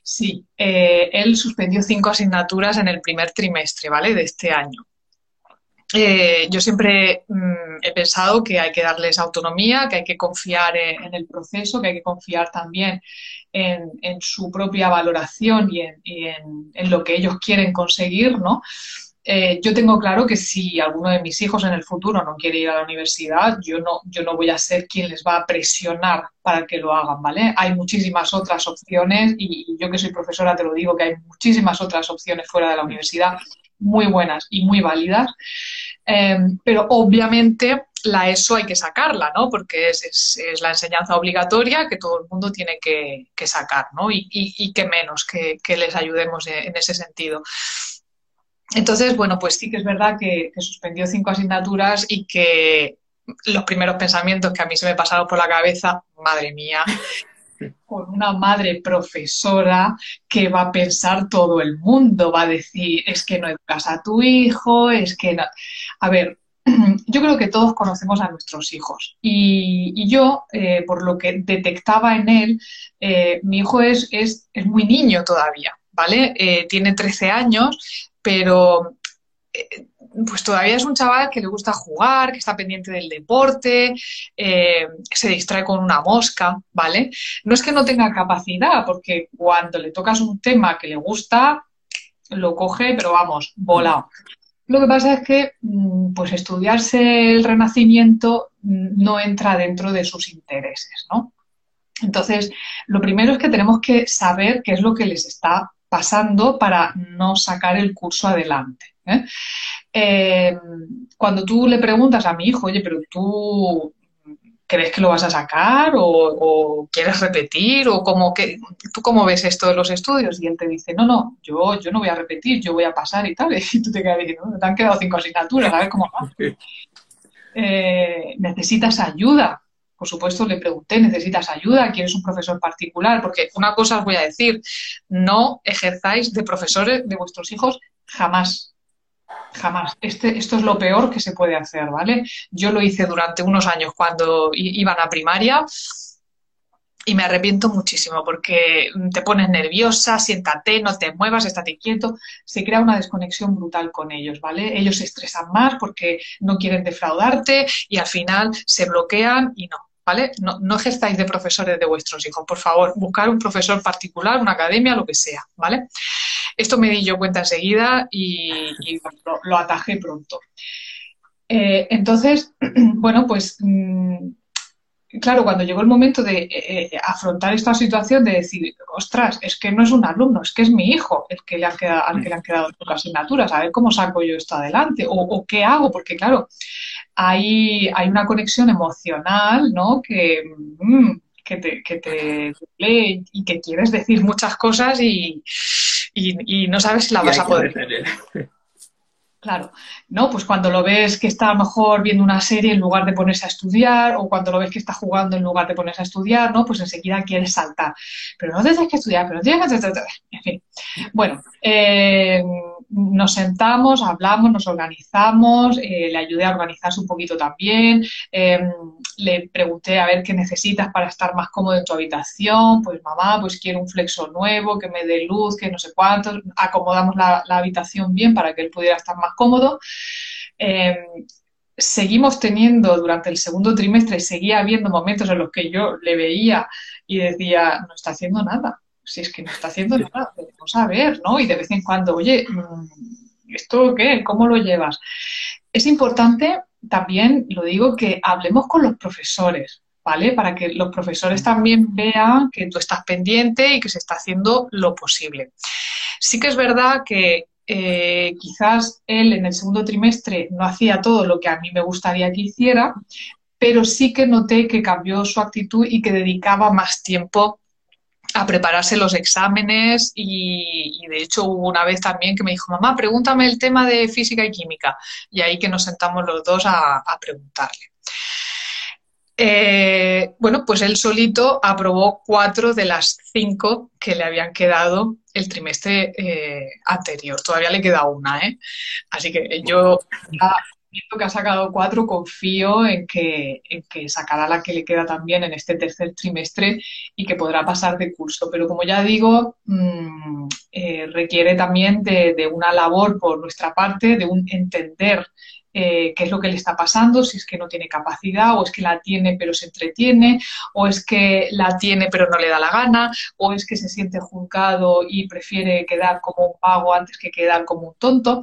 Sí, eh, él suspendió cinco asignaturas en el primer trimestre, ¿vale? De este año. Eh, yo siempre mm, he pensado que hay que darles autonomía, que hay que confiar en, el proceso, que hay que confiar también en, su propia valoración y, en, lo que ellos quieren conseguir, ¿no? Eh, yo tengo claro que si alguno de mis hijos en el futuro no quiere ir a la universidad, yo no, yo no voy a ser quien les va a presionar para que lo hagan, ¿vale? Hay muchísimas otras opciones y, yo que soy profesora te lo digo que hay muchísimas otras opciones fuera de la universidad muy buenas y muy válidas, em, pero obviamente la ESO hay que sacarla, ¿no? Porque es, la enseñanza obligatoria que todo el mundo tiene que, sacar, ¿no? Y, y, que menos que, que les ayudemos en ese sentido. Entonces, bueno, pues sí que es verdad que, suspendió cinco asignaturas y que los primeros pensamientos que a mí se me pasaron por la cabeza, madre mía, con una madre profesora que va a pensar todo el mundo, va a decir, es que no educas a tu hijo, es que no... A ver, yo creo que todos conocemos a nuestros hijos y, yo, eh, por lo que detectaba en él, eh, mi hijo es, es, es, muy niño todavía, ¿vale? Eh, tiene 13 años, pero pues todavía es un chaval que le gusta jugar, que está pendiente del deporte, eh, se distrae con una mosca, ¿vale? No es que no tenga capacidad, porque cuando le tocas un tema que le gusta, lo coge, pero vamos, volado. Lo que pasa es que, mm, pues estudiarse el renacimiento mm, no entra dentro de sus intereses, ¿no? Entonces, lo primero es que tenemos que saber qué es lo que les está pasando para no sacar el curso adelante. ¿Eh? Eh, cuando tú le preguntas a mi hijo, oye, pero tú crees que lo vas a sacar o, quieres repetir o como que tú cómo ves esto de los estudios y él te dice no no yo yo no voy a repetir yo voy a pasar y tal y tú te quedas diciendo te han quedado cinco asignaturas a ver cómo va eh, necesitas ayuda por supuesto, le pregunté, ¿necesitas ayuda? ¿Quieres un profesor particular? Porque una cosa os voy a decir, no ejerzáis de profesores de vuestros hijos jamás. Jamás. Este, esto es lo peor que se puede hacer, ¿vale? Yo lo hice durante unos años cuando iban a primaria y me arrepiento muchísimo porque te pones nerviosa, siéntate, no te muevas, estate quieto, se crea una desconexión brutal con ellos, ¿vale? Ellos se estresan más porque no quieren defraudarte y al final se bloquean y no. ¿vale? No, no de profesores de vuestros hijos, por favor, buscar un profesor particular, una academia, lo que sea, ¿vale? Esto me di yo cuenta enseguida y, lo, atajé pronto. Eh, entonces, bueno, pues mm, claro, cuando llegó el momento de eh, eh, afrontar esta situación, de decir, ostras, es que no es un alumno, es que es mi hijo el que le han quedado, al que le han quedado las asignaturas, a ver cómo saco yo esto adelante o qué hago, porque claro, hay, hay una conexión emocional, ¿no? Que, mm, que te, que te lee y que quieres decir muchas cosas y, no sabes si la vas a poder. Claro, ¿no? Pues cuando lo ves que está a lo mejor viendo una serie en lugar de ponerse a estudiar, o cuando lo ves que está jugando en lugar de ponerse a estudiar, ¿no? Pues enseguida quieres saltar. Pero no tienes que estudiar, pero tienes que... En fin. Bueno, eh, nos sentamos, hablamos, nos organizamos, eh, le ayudé a organizarse un poquito también, em, le pregunté a ver qué necesitas para estar más cómodo en tu habitación, pues mamá, pues quiero un flexo nuevo, que me dé luz, que no sé cuánto, acomodamos la, habitación bien para que él pudiera estar más cómodo. Em, seguimos teniendo durante el segundo trimestre, seguía habiendo momentos en los que yo le veía y decía, no está haciendo nada si es que no está haciendo nada, debemos saber, ¿no? Y de vez en cuando, oye, mm, ¿esto qué? ¿Cómo lo llevas? Es importante también, lo digo, que hablemos con los profesores, ¿vale? Para que los profesores también vean que tú estás pendiente y que se está haciendo lo posible. Sí que es verdad que eh, quizás él en el segundo trimestre no hacía todo lo que a mí me gustaría que hiciera, pero sí que noté que cambió su actitud y que dedicaba más tiempo a prepararse los exámenes y, de hecho hubo una vez también que me dijo, mamá, pregúntame el tema de física y química. Y ahí que nos sentamos los dos a, preguntarle. Eh, bueno, pues él solito aprobó cuatro de las cinco que le habían quedado el trimestre eh, anterior. Todavía le queda una, ¿eh? Así que yo que ha sacado cuatro, confío en que, en que sacará la que le queda también en este tercer trimestre y que podrá pasar de curso. Pero como ya digo, mm, eh, requiere también de, de, una labor por nuestra parte, de un entender eh, qué es lo que le está pasando, si es que no tiene capacidad o es que la tiene pero se entretiene o es que la tiene pero no le da la gana o es que se siente juzgado y prefiere quedar como un pago antes que quedar como un tonto.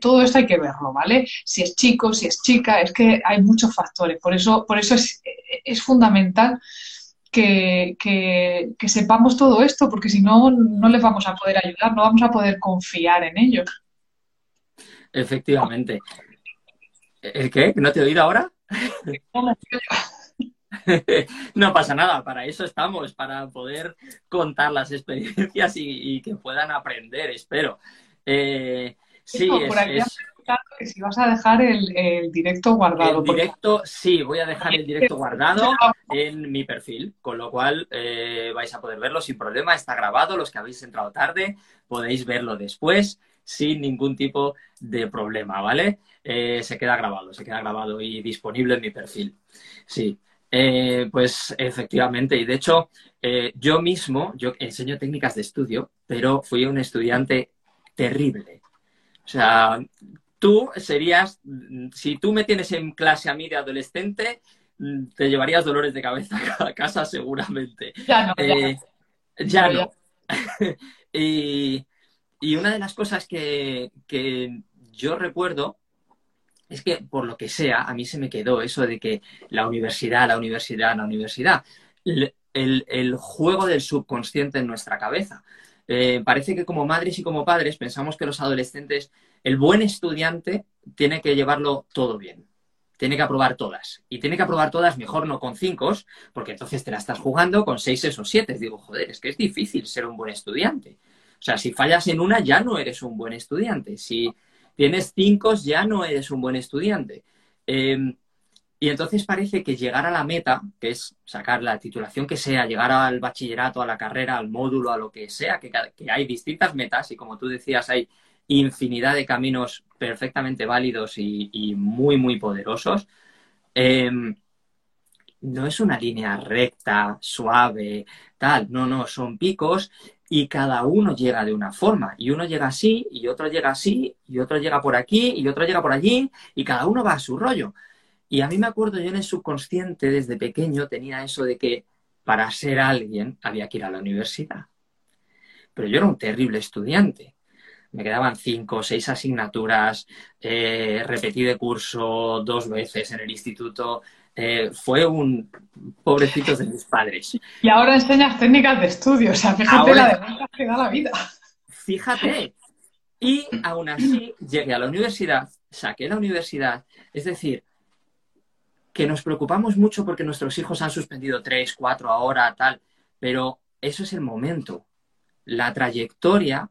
todo esto hay que verlo, ¿vale? Si es chico, si es chica, es que hay muchos factores. Por eso, por eso es, es fundamental que, que, sepamos todo esto, porque si no, no les vamos a poder ayudar, no vamos a poder confiar en ellos. Efectivamente. ¿El qué? ¿No te he oído ahora? no pasa nada, para eso estamos, para poder contar las experiencias y, que puedan aprender, espero. Eh, sí, es, que si vas a dejar el, directo guardado. El directo, sí, voy a dejar el directo guardado en mi perfil, con lo cual eh, vais a poder verlo sin problema, está grabado, los que habéis entrado tarde podéis verlo después sin ningún tipo de problema, ¿vale? Eh, se queda grabado, se queda grabado y disponible en mi perfil. Sí, eh, pues efectivamente, y de hecho, eh, yo mismo, yo enseño técnicas de estudio, pero fui un estudiante terrible. O sea, tú serías, si tú me tienes en clase a mí de adolescente, te llevarías dolores de cabeza a casa seguramente. Ya no. ya, no. y, y, una de las cosas que, que yo recuerdo es que, por lo que sea, a mí se me quedó eso de que la universidad, la universidad, la universidad, el, juego del subconsciente en nuestra cabeza. Eh, parece que como madres y como padres pensamos que los adolescentes, el buen estudiante tiene que llevarlo todo bien, tiene que aprobar todas. Y tiene que aprobar todas, mejor no con cinco, porque entonces te la estás jugando con seis o siete. Digo, joder, es que es difícil ser un buen estudiante. O sea, si fallas en una, ya no eres un buen estudiante. Si tienes cinco, ya no eres un buen estudiante. Em, y entonces parece que llegar a la meta, que es sacar la titulación que sea, llegar al bachillerato, a la carrera, al módulo, a lo que sea, que, hay distintas metas y como tú decías, hay infinidad de caminos perfectamente válidos y, muy, muy poderosos. Em, no es una línea recta, suave, tal, no, no, son picos y cada uno llega de una forma. Y uno llega así, y otro llega así, y otro llega por aquí, y otro llega por allí, y cada uno va a su rollo. Y a mí me acuerdo, yo en el subconsciente desde pequeño tenía eso de que para ser alguien había que ir a la universidad. Pero yo era un terrible estudiante. Me quedaban cinco o seis asignaturas, eh, repetí de curso dos veces en el instituto, eh, fue un pobrecito de mis padres. Y ahora enseñas técnicas de estudio, o sea, fíjate la demanda que da la vida. Fíjate. Y aún así llegué a la universidad, saqué la universidad, es decir, que nos preocupamos mucho porque nuestros hijos han suspendido tres, cuatro ahora, tal, pero eso es el momento. La trayectoria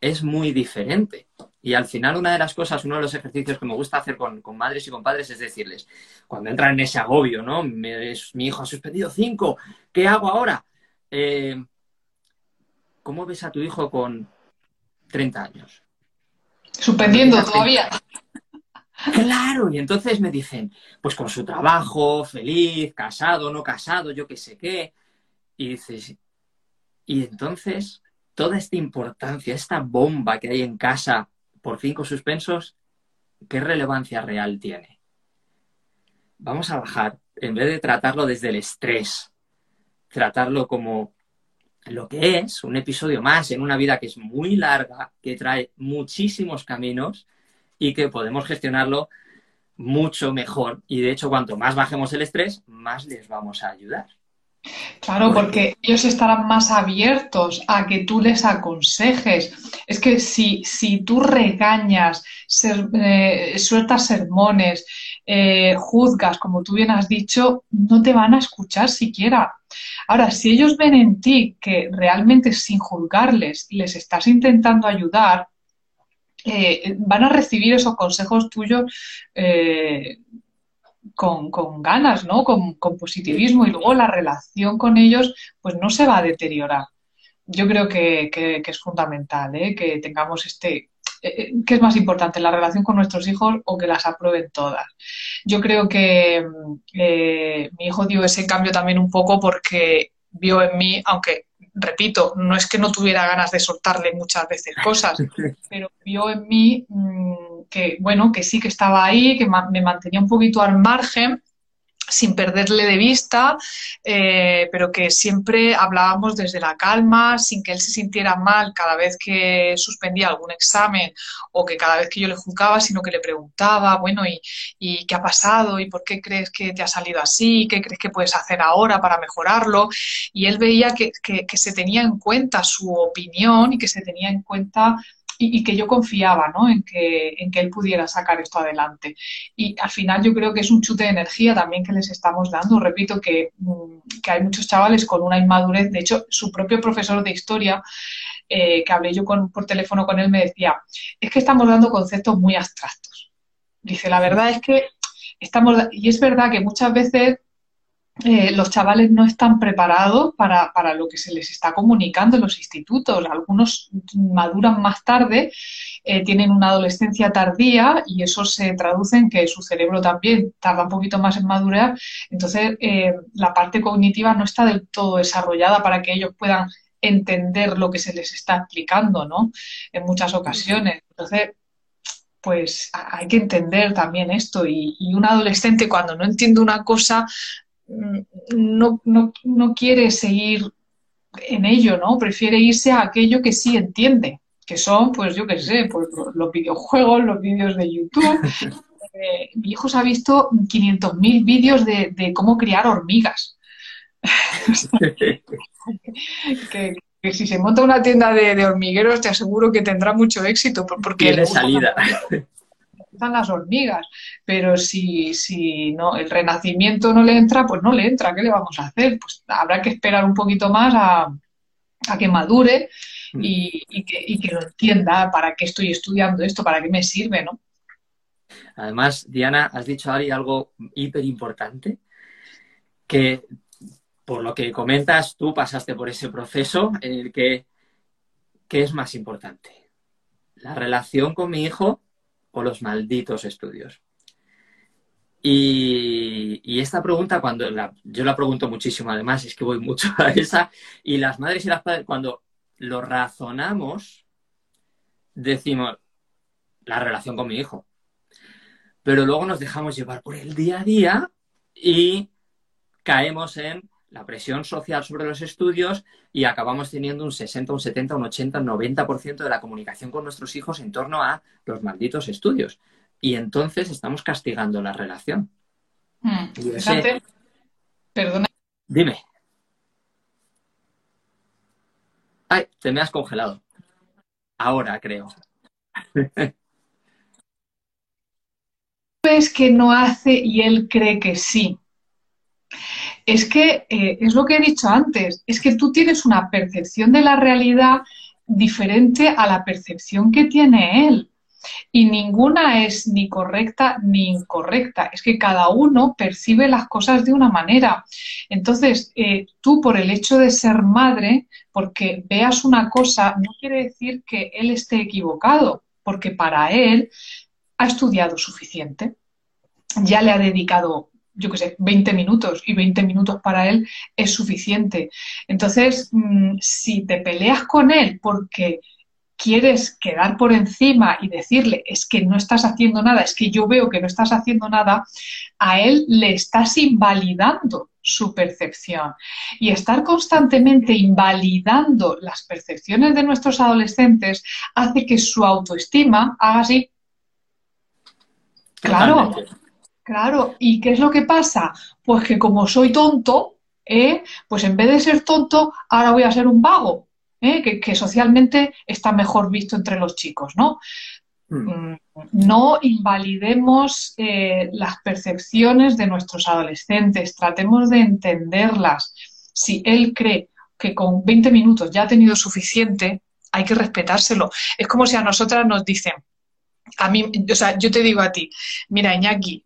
es muy diferente. Y al final una de las cosas, uno de los ejercicios que me gusta hacer con, madres y con padres es decirles, cuando entran en ese agobio, ¿no? mi hijo ha suspendido cinco, ¿qué hago ahora? Eh, ¿Cómo ves a tu hijo con 30 años? Suspendiendo todavía. Claro, y entonces me dicen, pues con su trabajo, feliz, casado, no casado, yo qué sé qué. Y dices, y entonces toda esta importancia, esta bomba que hay en casa por cinco suspensos, ¿qué relevancia real tiene? Vamos a bajar, en vez de tratarlo desde el estrés, tratarlo como lo que es un episodio más en una vida que es muy larga, que trae muchísimos caminos y que podemos gestionarlo mucho mejor. Y de hecho, cuanto más bajemos el estrés, más les vamos a ayudar. Claro, porque ellos estarán más abiertos a que tú les aconsejes. Es que si, si tú regañas, eh, sueltas sermones, eh, juzgas, como tú bien has dicho, no te van a escuchar siquiera. Ahora, si ellos ven en ti que realmente sin juzgarles les estás intentando ayudar, eh, van a recibir esos consejos tuyos con, ganas, ¿no? Con, positivismo y luego la relación con ellos pues no se va a deteriorar. Yo creo que, es fundamental ¿eh? que tengamos este... Eh, eh, ¿Qué es más importante, la relación con nuestros hijos o que las aprueben todas? Yo creo que mi hijo dio ese cambio también un poco porque vio en mí, aunque repito, no es que no tuviera ganas de soltarle muchas veces cosas, pero vio en mí mm, que, bueno, que sí que estaba ahí, que me mantenía un poquito al margen sin perderle de vista, eh, pero que siempre hablábamos desde la calma, sin que él se sintiera mal cada vez que suspendía algún examen o que cada vez que yo le juzgaba, sino que le preguntaba, bueno, ¿y, qué ha pasado? ¿Y por qué crees que te ha salido así? ¿Qué crees que puedes hacer ahora para mejorarlo? Y él veía que se tenía en cuenta su opinión y que se tenía en cuenta y, que yo confiaba ¿no? en, que, en que él pudiera sacar esto adelante. Y al final yo creo que es un chute de energía también que les estamos dando. Repito que, mm, que hay muchos chavales con una inmadurez. De hecho, su propio profesor de historia, eh, que hablé yo con, por teléfono con él, me decía, es que estamos dando conceptos muy abstractos. Dice, la verdad es que estamos, y es verdad que muchas veces eh, los chavales no están preparados para, para, lo que se les está comunicando en los institutos. Algunos maduran más tarde, eh, tienen una adolescencia tardía y eso se traduce en que su cerebro también tarda un poquito más en madurar. Entonces, eh, la parte cognitiva no está del todo desarrollada para que ellos puedan entender lo que se les está explicando, ¿no? En muchas ocasiones. Entonces, pues hay que entender también esto. Y, y, un adolescente cuando no entiende una cosa no, no, no quiere seguir en ello, ¿no? Prefiere irse a aquello que sí entiende, que son, pues yo qué sé, pues los videojuegos, los vídeos de YouTube. Eh, mi hijo se ha visto 500.000 vídeos de, cómo criar hormigas. que, si se monta una tienda de, hormigueros te aseguro que tendrá mucho éxito porque tiene salida las hormigas, pero si, si no, el renacimiento no le entra, pues no le entra, ¿qué le vamos a hacer? Pues habrá que esperar un poquito más a, que madure mm. y, que, lo entienda para qué estoy estudiando esto, para qué me sirve, ¿no? Además, Diana, has dicho ahí algo hiper importante, que por lo que comentas, tú pasaste por ese proceso en el que, ¿qué es más importante? ¿La relación con mi hijo o los malditos estudios? Y, esta pregunta, cuando yo la pregunto muchísimo, además, es que voy mucho a esa, y las madres y las padres, cuando lo razonamos, decimos la relación con mi hijo. Pero luego nos dejamos llevar por el día a día y caemos en la presión social sobre los estudios y acabamos teniendo un 60, un 70, un 80, un 90% de la comunicación con nuestros hijos en torno a los malditos estudios. Y entonces estamos castigando la relación. Hmm. Perdona. Dime. Ay, te me has congelado. Ahora creo. crees que no hace y él cree que sí. Es que eh, es lo que he dicho antes, es que tú tienes una percepción de la realidad diferente a la percepción que tiene él. Y ninguna es ni correcta ni incorrecta. Es que cada uno percibe las cosas de una manera. Entonces, eh, tú por el hecho de ser madre, porque veas una cosa, no quiere decir que él esté equivocado, porque para él ha estudiado suficiente. Ya le ha dedicado yo qué sé, 20 minutos y 20 minutos para él es suficiente. Entonces, mm, si te peleas con él porque quieres quedar por encima y decirle es que no estás haciendo nada, es que yo veo que no estás haciendo nada, a él le estás invalidando su percepción. Y estar constantemente invalidando las percepciones de nuestros adolescentes hace que su autoestima haga así. Claro, claro. ¿Y qué es lo que pasa? Pues que como soy tonto, ¿eh? pues en vez de ser tonto, ahora voy a ser un vago. ¿eh? que, socialmente está mejor visto entre los chicos, ¿no? Hmm. Mm, no invalidemos eh, las percepciones de nuestros adolescentes, tratemos de entenderlas. Si él cree que con 20 minutos ya ha tenido suficiente, hay que respetárselo. Es como si a nosotras nos dicen, a mí, o sea, yo te digo a ti, mira, Iñaki,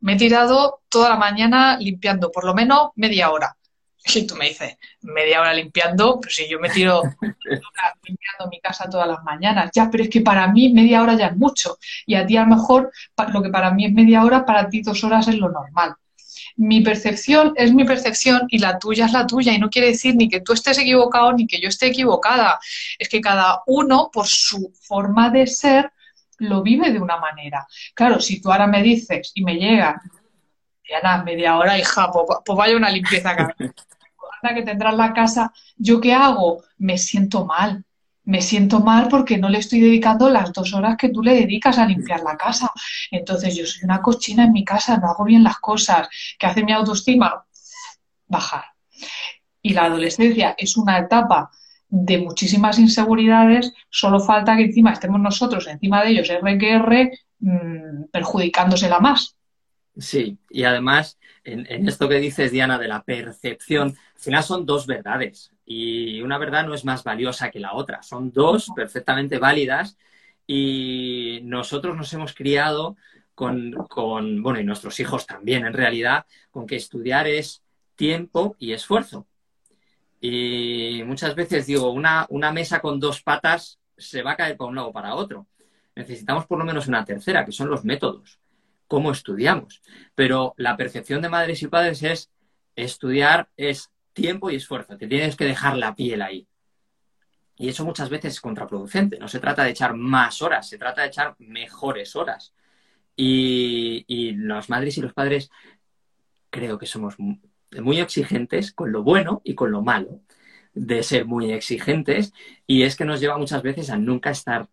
me he tirado toda la mañana limpiando, por lo menos media hora. Y tú me dices, media hora limpiando, pero si yo me tiro limpiando mi casa todas las mañanas, ya, pero es que para mí media hora ya es mucho. Y a ti a lo mejor lo que para mí es media hora, para ti dos horas es lo normal. Mi percepción es mi percepción y la tuya es la tuya. Y no quiere decir ni que tú estés equivocado ni que yo esté equivocada. Es que cada uno, por su forma de ser, lo vive de una manera. Claro, si tú ahora me dices y me llega, ya nada, media hora, hija, pues, pues vaya una limpieza acá que tendrás la casa, ¿yo qué hago? Me siento mal. Me siento mal porque no le estoy dedicando las dos horas que tú le dedicas a limpiar la casa. Entonces yo soy una cochina en mi casa, no hago bien las cosas. ¿Qué hace mi autoestima? Bajar. Y la adolescencia es una etapa de muchísimas inseguridades, solo falta que encima estemos nosotros encima de ellos, R que R, mmm, perjudicándosela más. Sí, y además, en, esto que dices, Diana, de la percepción, al final son dos verdades y una verdad no es más valiosa que la otra, son dos perfectamente válidas y nosotros nos hemos criado con, con, bueno, y nuestros hijos también, en realidad, con que estudiar es tiempo y esfuerzo. Y muchas veces digo, una, una mesa con dos patas se va a caer para un lado o para otro. Necesitamos por lo menos una tercera, que son los métodos cómo estudiamos. Pero la percepción de madres y padres es estudiar es tiempo y esfuerzo, te tienes que dejar la piel ahí. Y eso muchas veces es contraproducente. No se trata de echar más horas, se trata de echar mejores horas. Y, y las madres y los padres creo que somos muy exigentes con lo bueno y con lo malo de ser muy exigentes y es que nos lleva muchas veces a nunca estar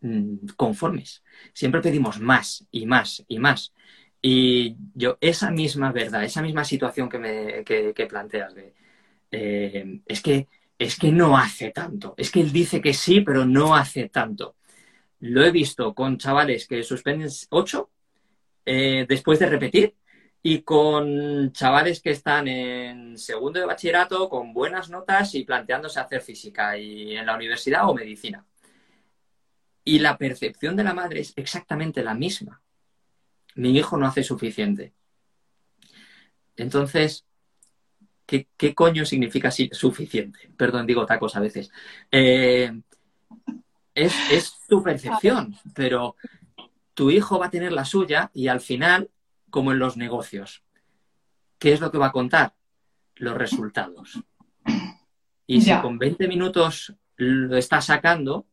Mm, conformes. Siempre pedimos más y más y más. Y yo, esa misma verdad, esa misma situación que, me, que, planteas eh, es, que, es que no hace tanto. Es que él dice que sí, pero no hace tanto. Lo he visto con chavales que suspenden 8 eh, después de repetir y con chavales que están en segundo de bachillerato con buenas notas y planteándose hacer física y en la universidad o medicina. Y la percepción de la madre es exactamente la misma. Mi hijo no hace suficiente. Entonces, ¿qué, coño significa suficiente? Perdón, digo tacos a veces. Eh, es, es tu percepción, pero tu hijo va a tener la suya y al final, como en los negocios, ¿qué es lo que va a contar? Los resultados. Y si con 20 minutos lo está sacando,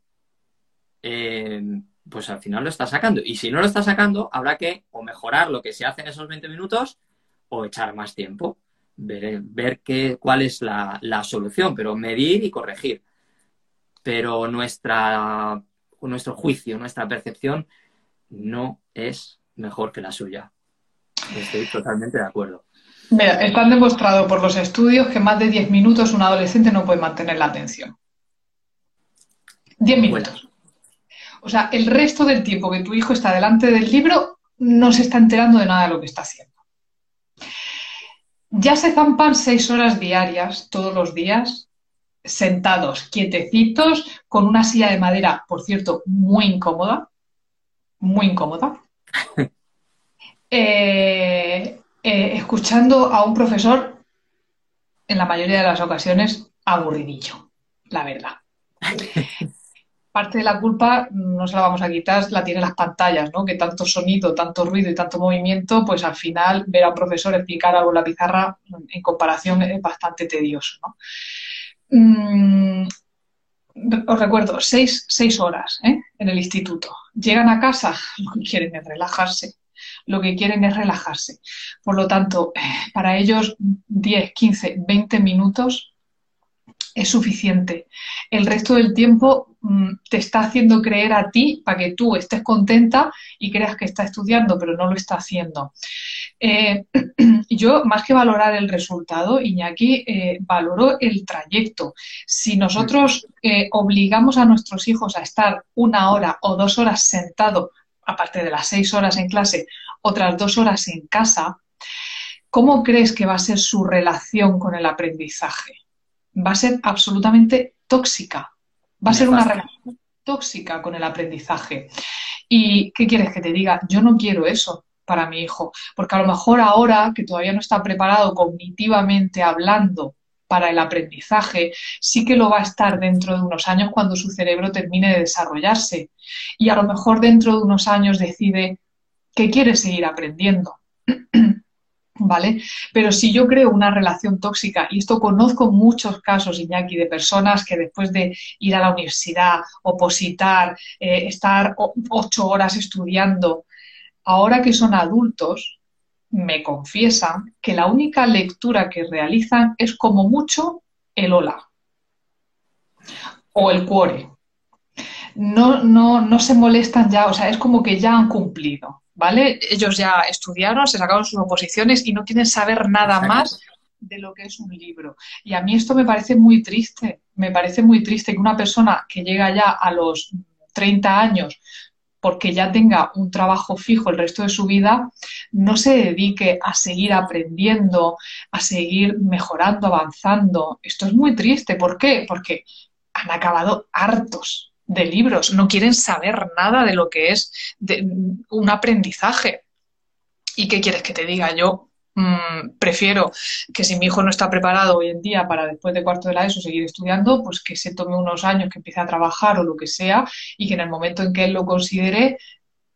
eh, pues al final lo está sacando. Y si no lo está sacando, habrá que o mejorar lo que se hace en esos 20 minutos o echar más tiempo, ver, ver qué, cuál es la, solución, pero medir y corregir. Pero nuestra, nuestro juicio, nuestra percepción no es mejor que la suya. Estoy totalmente de acuerdo. Mira, están demostrado por los estudios que más de 10 minutos un adolescente no puede mantener la atención. 10 minutos. O sea, el resto del tiempo que tu hijo está delante del libro, no se está enterando de nada de lo que está haciendo. Ya se zampan seis horas diarias, todos los días, sentados, quietecitos, con una silla de madera, por cierto, muy incómoda, muy incómoda, eh, eh, escuchando a un profesor, en la mayoría de las ocasiones, aburridillo, la verdad. Parte de la culpa, no se la vamos a quitar, la tienen las pantallas, ¿no? Que tanto sonido, tanto ruido y tanto movimiento, pues al final ver a un profesor explicar algo en la pizarra en comparación es bastante tedioso, ¿no? Mm, os recuerdo, seis, horas ¿eh? en el instituto. Llegan a casa, lo que quieren es relajarse. Lo que quieren es relajarse. Por lo tanto, para ellos 10, 15, 20 minutos es suficiente. El resto del tiempo mm, te está haciendo creer a ti para que tú estés contenta y creas que está estudiando, pero no lo está haciendo. Eh, yo, más que valorar el resultado, Iñaki, eh, valoro el trayecto. Si nosotros eh, obligamos a nuestros hijos a estar una hora o dos horas sentado, aparte de las seis horas en clase, otras dos horas en casa, ¿cómo crees que va a ser su relación con el aprendizaje? Va a ser absolutamente tóxica. Va a ser una relación tóxica con el aprendizaje. ¿Y qué quieres que te diga? Yo no quiero eso para mi hijo, porque a lo mejor ahora que todavía no está preparado cognitivamente hablando para el aprendizaje, sí que lo va a estar dentro de unos años cuando su cerebro termine de desarrollarse. Y a lo mejor dentro de unos años decide que quiere seguir aprendiendo. ¿Vale? Pero si yo creo una relación tóxica, y esto conozco muchos casos, Iñaki, de personas que después de ir a la universidad, opositar, eh, estar ocho horas estudiando, ahora que son adultos, me confiesan que la única lectura que realizan es como mucho el hola o el cuore. No, no, no se molestan ya, o sea, es como que ya han cumplido, ¿vale? Ellos ya estudiaron, se sacaron sus oposiciones y no quieren saber nada más de lo que es un libro. Y a mí esto me parece muy triste, me parece muy triste que una persona que llega ya a los 30 años porque ya tenga un trabajo fijo el resto de su vida, no se dedique a seguir aprendiendo, a seguir mejorando, avanzando. Esto es muy triste. ¿Por qué? Porque han acabado hartos de libros, no quieren saber nada de lo que es un aprendizaje. ¿Y qué quieres que te diga? Yo Mm, prefiero que si mi hijo no está preparado hoy en día para después de cuarto de la ESO seguir estudiando, pues que se tome unos años, que empiece a trabajar o lo que sea y que en el momento en que él lo considere,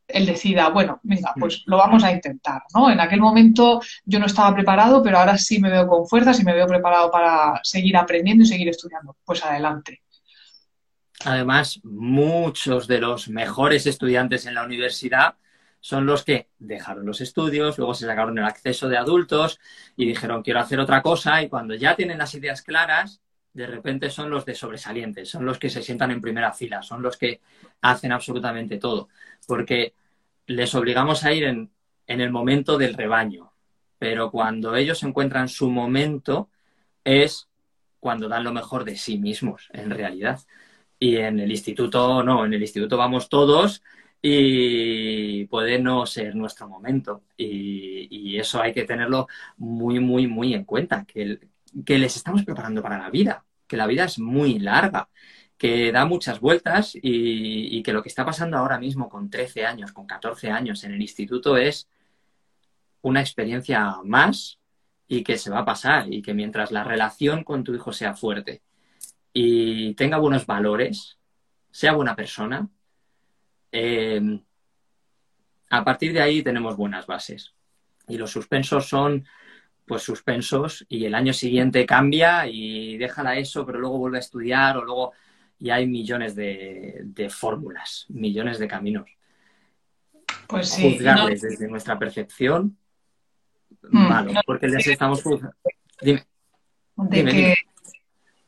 él decida, bueno, venga, pues lo vamos a intentar, ¿no? En aquel momento yo no estaba preparado, pero ahora sí me veo con fuerzas y me veo preparado para seguir aprendiendo y seguir estudiando. Pues adelante. Además, muchos de los mejores estudiantes en la universidad son los que dejaron los estudios, luego se sacaron el acceso de adultos y dijeron quiero hacer otra cosa y cuando ya tienen las ideas claras, de repente son los de sobresalientes, son los que se sientan en primera fila, son los que hacen absolutamente todo, porque les obligamos a ir en, el momento del rebaño, pero cuando ellos encuentran su momento es cuando dan lo mejor de sí mismos, en realidad. Y en el instituto no, en el instituto vamos todos y puede no ser nuestro momento. Y, eso hay que tenerlo muy, muy, muy en cuenta, que, que les estamos preparando para la vida, que la vida es muy larga, que da muchas vueltas y, que lo que está pasando ahora mismo con 13 años, con 14 años en el instituto es una experiencia más y que se va a pasar y que mientras la relación con tu hijo sea fuerte y tenga buenos valores, sea buena persona, eh, a partir de ahí tenemos buenas bases. Y los suspensos son pues suspensos y el año siguiente cambia y déjala eso, pero luego vuelve a estudiar o luego y hay millones de, fórmulas, millones de caminos. Pues sí. Juzgarles desde nuestra percepción, mm, malo, porque les estamos juzgando. Dime. dime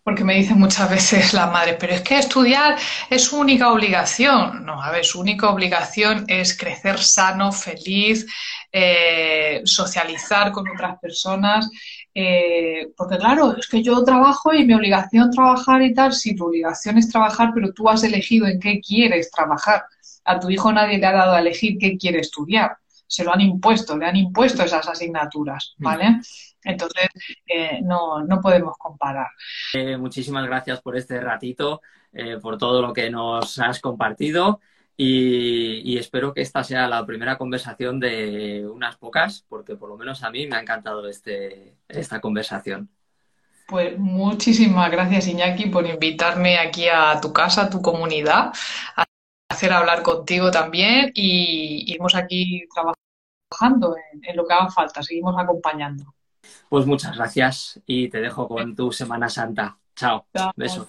porque me dicen muchas veces la madre, pero es que estudiar es su única obligación. No, a ver, su única obligación es crecer sano, feliz, eh, socializar con otras personas. Eh, porque claro, es que yo trabajo y mi obligación es trabajar y tal. Sí, tu obligación es trabajar, pero tú has elegido en qué quieres trabajar. A tu hijo nadie le ha dado a elegir qué quiere estudiar. se lo han impuesto, le han impuesto esas asignaturas, mm. Entonces, eh, no, no, podemos comparar. Eh, muchísimas gracias por este ratito, eh, por todo lo que nos has compartido y, espero que esta sea la primera conversación de unas pocas, porque por lo menos a mí me ha encantado este, esta conversación. Pues muchísimas gracias Iñaki por invitarme aquí a tu casa, a tu comunidad, a hacer hablar contigo también y iremos aquí trabajando en, en lo que haga falta, seguimos acompañando. Pues muchas gracias y te dejo con tu Semana Santa. Chao. Besos.